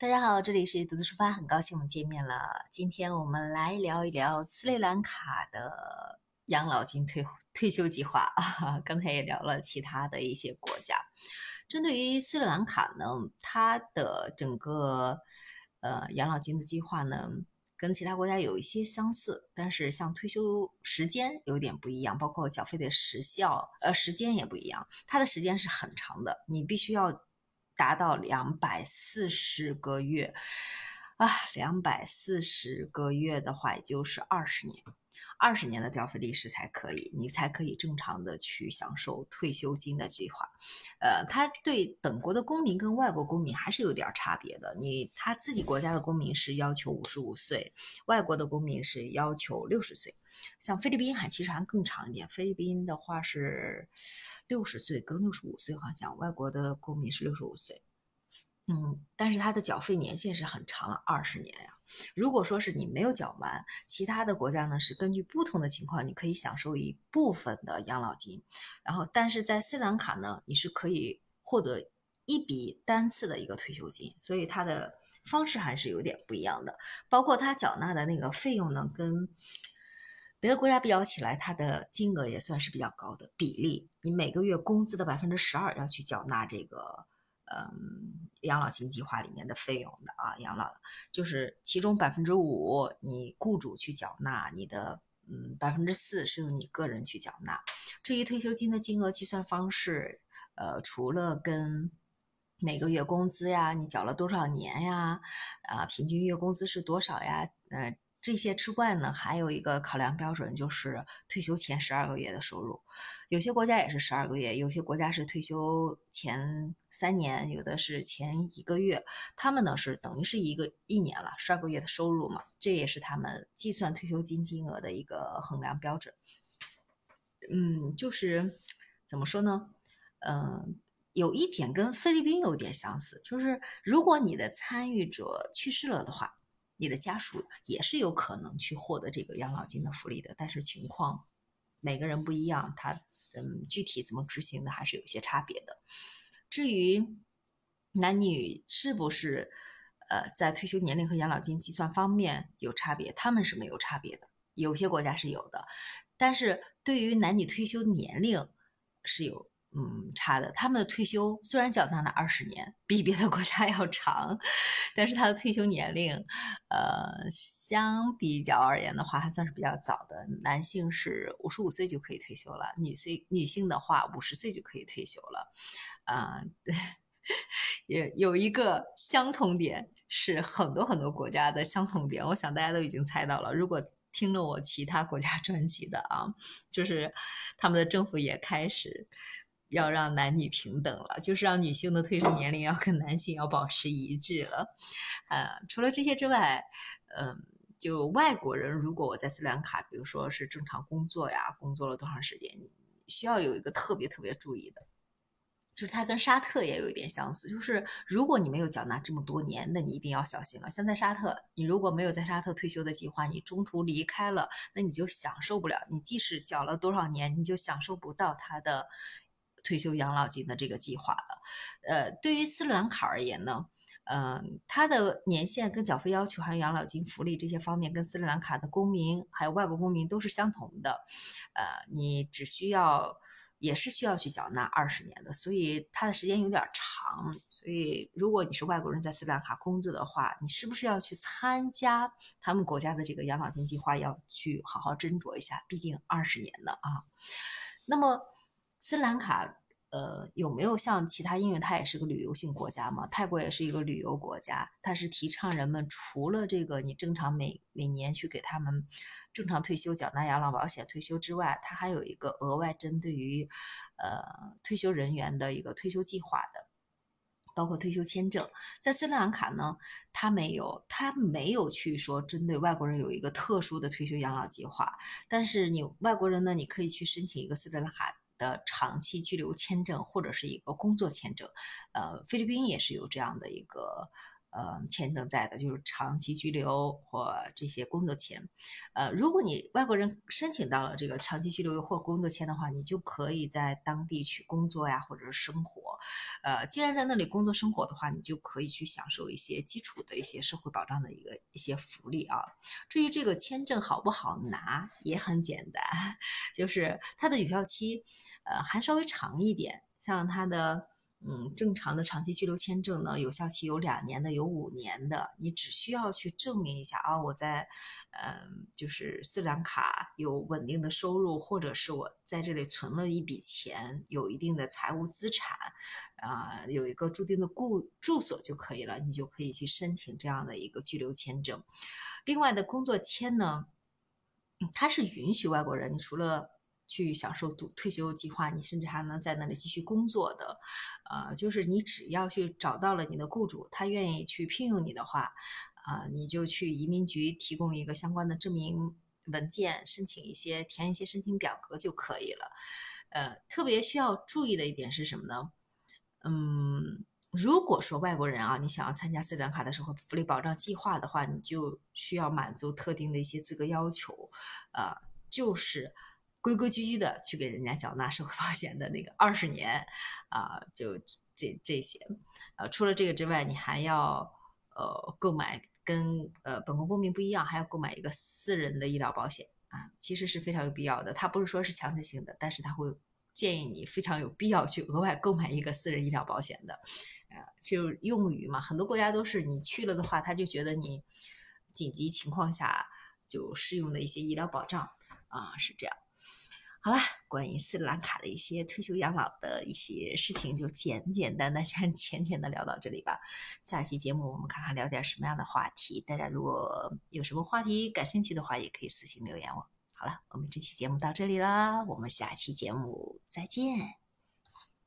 大家好，这里是独自出发，很高兴我们见面了。今天我们来聊一聊斯里兰卡的养老金退退休计划啊。刚才也聊了其他的一些国家，针对于斯里兰卡呢，它的整个呃养老金的计划呢，跟其他国家有一些相似，但是像退休时间有点不一样，包括缴费的时效呃时间也不一样，它的时间是很长的，你必须要。达到两百四十个月。啊，两百四十个月的话，也就是二十年，二十年的缴费历史才可以，你才可以正常的去享受退休金的计划。呃，他对本国的公民跟外国公民还是有点差别的。你他自己国家的公民是要求五十五岁，外国的公民是要求六十岁。像菲律宾还其实还更长一点，菲律宾的话是六十岁跟六十五岁，好像外国的公民是六十五岁。嗯，但是它的缴费年限是很长了，二十年呀。如果说是你没有缴完，其他的国家呢是根据不同的情况，你可以享受一部分的养老金。然后，但是在斯里兰卡呢，你是可以获得一笔单次的一个退休金，所以它的方式还是有点不一样的。包括他缴纳的那个费用呢，跟别的国家比较起来，它的金额也算是比较高的比例。你每个月工资的百分之十二要去缴纳这个。嗯，养老金计划里面的费用的啊，养老就是其中百分之五你雇主去缴纳，你的嗯百分之四是由你个人去缴纳。至于退休金的金额计算方式，呃，除了跟每个月工资呀，你缴了多少年呀，啊，平均月工资是多少呀，嗯。这些之外呢，还有一个考量标准就是退休前十二个月的收入。有些国家也是十二个月，有些国家是退休前三年，有的是前一个月。他们呢是等于是一个一年了，十二个月的收入嘛，这也是他们计算退休金金额的一个衡量标准。嗯，就是怎么说呢？嗯，有一点跟菲律宾有点相似，就是如果你的参与者去世了的话。你的家属也是有可能去获得这个养老金的福利的，但是情况每个人不一样，他嗯具体怎么执行的还是有些差别的。至于男女是不是呃在退休年龄和养老金计算方面有差别，他们是没有差别的，有些国家是有的，但是对于男女退休年龄是有。嗯，差的。他们的退休虽然缴纳了二十年，比别的国家 要长，但是他的退休年龄，呃，相比较而言的话，还算是比较早的。男性是五十五岁就可以退休了，女性女性的话五十岁就可以退休了。啊，也有一个相同点，是很多很多国家的相同点。我想大家都已经猜到了。如果听了我其他国家专辑的啊，就是他们的政府也开始。要让男女平等了，就是让女性的退休年龄要跟男性要保持一致了。呃，除了这些之外，嗯，就外国人，如果我在斯里兰卡，比如说是正常工作呀，工作了多长时间，需要有一个特别特别注意的，就是它跟沙特也有一点相似，就是如果你没有缴纳这么多年，那你一定要小心了。像在沙特，你如果没有在沙特退休的计划，你中途离开了，那你就享受不了。你即使缴了多少年，你就享受不到它的。退休养老金的这个计划了，呃，对于斯里兰卡而言呢，嗯，它的年限跟缴费要求还有养老金福利这些方面，跟斯里兰卡的公民还有外国公民都是相同的，呃，你只需要也是需要去缴纳二十年的，所以它的时间有点长。所以如果你是外国人在斯里兰卡工作的话，你是不是要去参加他们国家的这个养老金计划？要去好好斟酌一下，毕竟二十年的啊。那么。斯里兰卡，呃，有没有像其他？因为它也是个旅游性国家嘛，泰国也是一个旅游国家，它是提倡人们除了这个你正常每每年去给他们正常退休缴纳养老保险退休之外，它还有一个额外针对于呃退休人员的一个退休计划的，包括退休签证。在斯里兰卡呢，它没有，它没有去说针对外国人有一个特殊的退休养老计划，但是你外国人呢，你可以去申请一个斯里兰卡。的长期居留签证或者是一个工作签证，呃，菲律宾也是有这样的一个呃，签证在的，就是长期居留或这些工作签。呃，如果你外国人申请到了这个长期居留或工作签的话，你就可以在当地去工作呀，或者是生活。呃，既然在那里工作生活的话，你就可以去享受一些基础的一些社会保障的一个一些福利啊。至于这个签证好不好拿，也很简单，就是它的有效期，呃，还稍微长一点，像它的。嗯，正常的长期居留签证呢，有效期有两年的，有五年的。你只需要去证明一下啊，我在，嗯，就是斯里兰卡有稳定的收入，或者是我在这里存了一笔钱，有一定的财务资产，啊，有一个注定的故住所就可以了，你就可以去申请这样的一个居留签证。另外的工作签呢，它是允许外国人，除了去享受退退休计划，你甚至还能在那里继续工作的，呃，就是你只要去找到了你的雇主，他愿意去聘用你的话，啊，你就去移民局提供一个相关的证明文件，申请一些填一些申请表格就可以了。呃，特别需要注意的一点是什么呢？嗯，如果说外国人啊，你想要参加斯里兰卡的时候福利保障计划的话，你就需要满足特定的一些资格要求，呃，就是。规规矩矩的去给人家缴纳社会保险的那个二十年，啊，就这这些，呃，除了这个之外，你还要呃购买跟呃本国公民不一样，还要购买一个私人的医疗保险啊，其实是非常有必要的。它不是说是强制性的，但是他会建议你非常有必要去额外购买一个私人医疗保险的，呃，就用于嘛，很多国家都是你去了的话，他就觉得你紧急情况下就适用的一些医疗保障啊，是这样。好了，关于斯里兰卡的一些退休养老的一些事情，就简简单单、先浅浅的聊到这里吧。下期节目我们看看聊点什么样的话题。大家如果有什么话题感兴趣的话，也可以私信留言我。好了，我们这期节目到这里了，我们下期节目再见。